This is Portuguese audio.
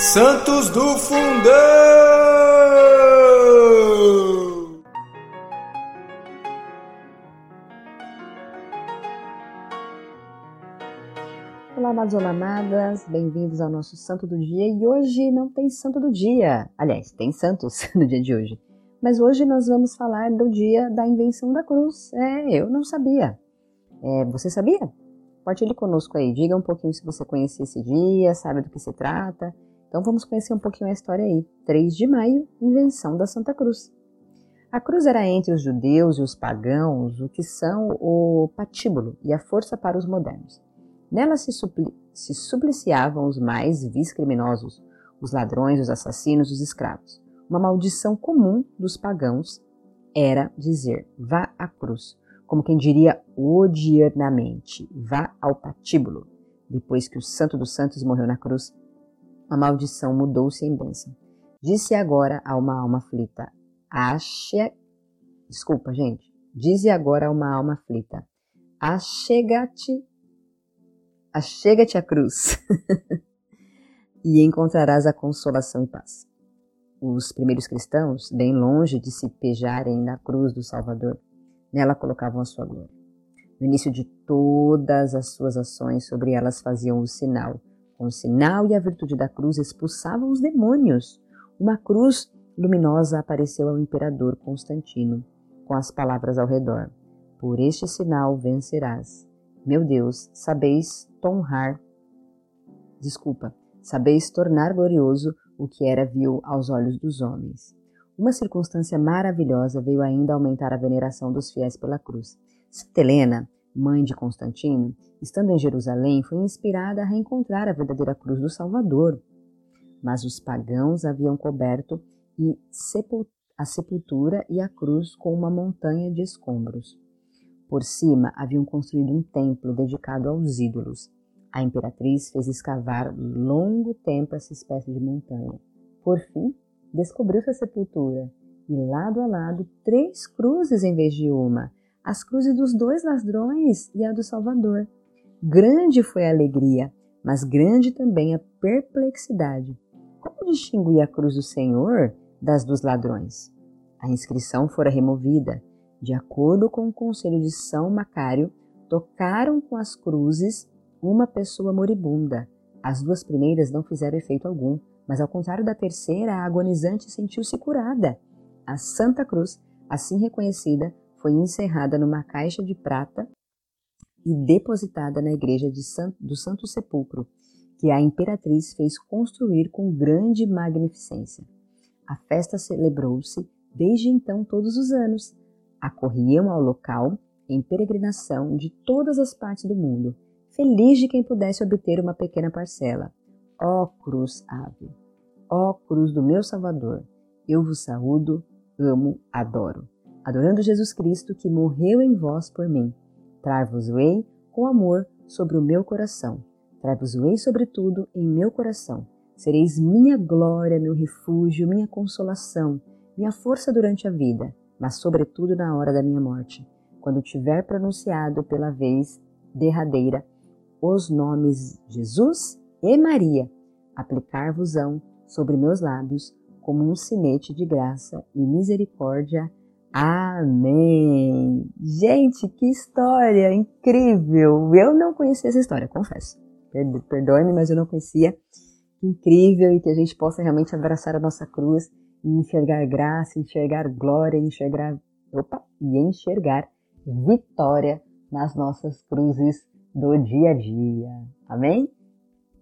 Santos do Fundão! Olá, amados, olá, amadas, bem-vindos ao nosso Santo do Dia. E hoje não tem Santo do Dia. Aliás, tem Santos no dia de hoje. Mas hoje nós vamos falar do dia da invenção da cruz. É, eu não sabia. É, você sabia? Compartilhe conosco aí. Diga um pouquinho se você conhecia esse dia, sabe do que se trata. Então vamos conhecer um pouquinho a história aí. 3 de maio, invenção da Santa Cruz. A cruz era entre os judeus e os pagãos o que são o patíbulo e a força para os modernos. Nela se, supli se supliciavam os mais vis criminosos, os ladrões, os assassinos, os escravos. Uma maldição comum dos pagãos era dizer: vá à cruz, como quem diria odiernamente: vá ao patíbulo. Depois que o Santo dos Santos morreu na cruz, a maldição mudou-se em bênção. Disse agora a uma alma aflita, ache... Desculpa, gente. Dize agora a uma alma aflita, achega-te, achega-te à cruz, e encontrarás a consolação e paz. Os primeiros cristãos, bem longe de se pejarem na cruz do Salvador, nela colocavam a sua glória. No início de todas as suas ações, sobre elas faziam o sinal com o sinal e a virtude da cruz expulsavam os demônios. Uma cruz luminosa apareceu ao imperador Constantino, com as palavras ao redor: Por este sinal vencerás. Meu Deus, sabeis tonrar. Desculpa, sabeis tornar glorioso o que era vil aos olhos dos homens. Uma circunstância maravilhosa veio ainda aumentar a veneração dos fiéis pela cruz. Santa Helena, mãe de Constantino, estando em Jerusalém, foi inspirada a reencontrar a verdadeira cruz do Salvador. Mas os pagãos haviam coberto e a sepultura e a cruz com uma montanha de escombros. Por cima haviam construído um templo dedicado aos ídolos. A imperatriz fez escavar longo tempo essa espécie de montanha. Por fim, descobriu-se a sepultura e lado a lado três cruzes em vez de uma, as cruzes dos dois ladrões e a do Salvador. Grande foi a alegria, mas grande também a perplexidade. Como distinguir a cruz do Senhor das dos ladrões? A inscrição fora removida. De acordo com o conselho de São Macário, tocaram com as cruzes uma pessoa moribunda. As duas primeiras não fizeram efeito algum, mas ao contrário da terceira, a agonizante sentiu-se curada. A Santa Cruz, assim reconhecida, foi encerrada numa caixa de prata e depositada na igreja San, do Santo Sepulcro, que a imperatriz fez construir com grande magnificência. A festa celebrou-se desde então todos os anos. Acorriam ao local em peregrinação de todas as partes do mundo, feliz de quem pudesse obter uma pequena parcela. Ó cruz ave, ó cruz do meu Salvador, eu vos saúdo, amo, adoro, adorando Jesus Cristo que morreu em vós por mim Trai-vos-ei com amor sobre o meu coração. Trai-vos-ei sobretudo em meu coração. Sereis minha glória, meu refúgio, minha consolação, minha força durante a vida, mas sobretudo na hora da minha morte, quando tiver pronunciado pela vez derradeira os nomes Jesus e Maria, aplicar-vos-ão sobre meus lábios como um sinete de graça e misericórdia Amém! Gente, que história incrível! Eu não conhecia essa história, confesso. Perdoe-me, mas eu não conhecia. Incrível e que a gente possa realmente abraçar a nossa cruz e enxergar graça, enxergar glória, enxergar, opa, e enxergar vitória nas nossas cruzes do dia a dia. Amém?